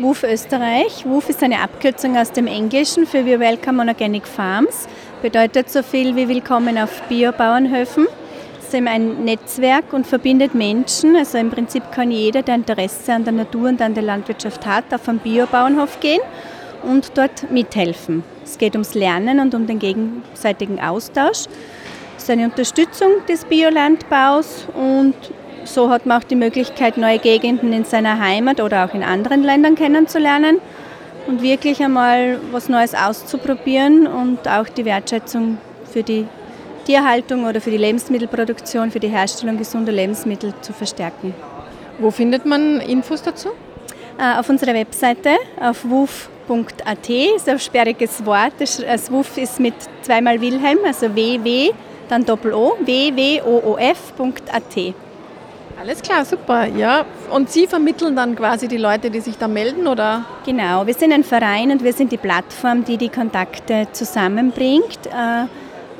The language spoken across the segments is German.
WUF Österreich. WUF ist eine Abkürzung aus dem Englischen für We Welcome on Organic Farms. Bedeutet so viel wie Willkommen auf Biobauernhöfen. Es ist eben ein Netzwerk und verbindet Menschen. Also im Prinzip kann jeder, der Interesse an der Natur und an der Landwirtschaft hat, auf einen Biobauernhof gehen und dort mithelfen. Es geht ums Lernen und um den gegenseitigen Austausch. Es ist eine Unterstützung des Biolandbaus und so hat man auch die Möglichkeit, neue Gegenden in seiner Heimat oder auch in anderen Ländern kennenzulernen und wirklich einmal was Neues auszuprobieren und auch die Wertschätzung für die Tierhaltung oder für die Lebensmittelproduktion, für die Herstellung gesunder Lebensmittel zu verstärken. Wo findet man Infos dazu? Äh, auf unserer Webseite auf wuf.at ist ein sperriges Wort. Das WUF ist mit zweimal Wilhelm, also ww, dann Doppel-O, wwoof.at. Alles klar, super. Ja. Und Sie vermitteln dann quasi die Leute, die sich da melden, oder? Genau, wir sind ein Verein und wir sind die Plattform, die die Kontakte zusammenbringt. Äh,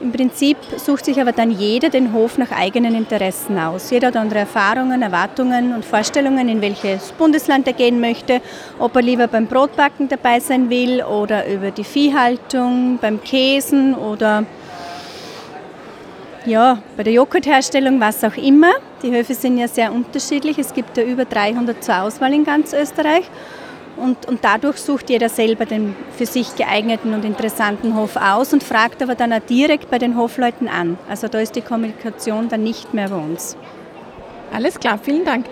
Im Prinzip sucht sich aber dann jeder den Hof nach eigenen Interessen aus. Jeder hat andere Erfahrungen, Erwartungen und Vorstellungen, in welches Bundesland er gehen möchte, ob er lieber beim Brotbacken dabei sein will oder über die Viehhaltung, beim Käsen oder ja, bei der Joghurtherstellung, was auch immer. Die Höfe sind ja sehr unterschiedlich. Es gibt ja über 300 zur Auswahl in ganz Österreich. Und, und dadurch sucht jeder selber den für sich geeigneten und interessanten Hof aus und fragt aber dann auch direkt bei den Hofleuten an. Also da ist die Kommunikation dann nicht mehr bei uns. Alles klar, vielen Dank.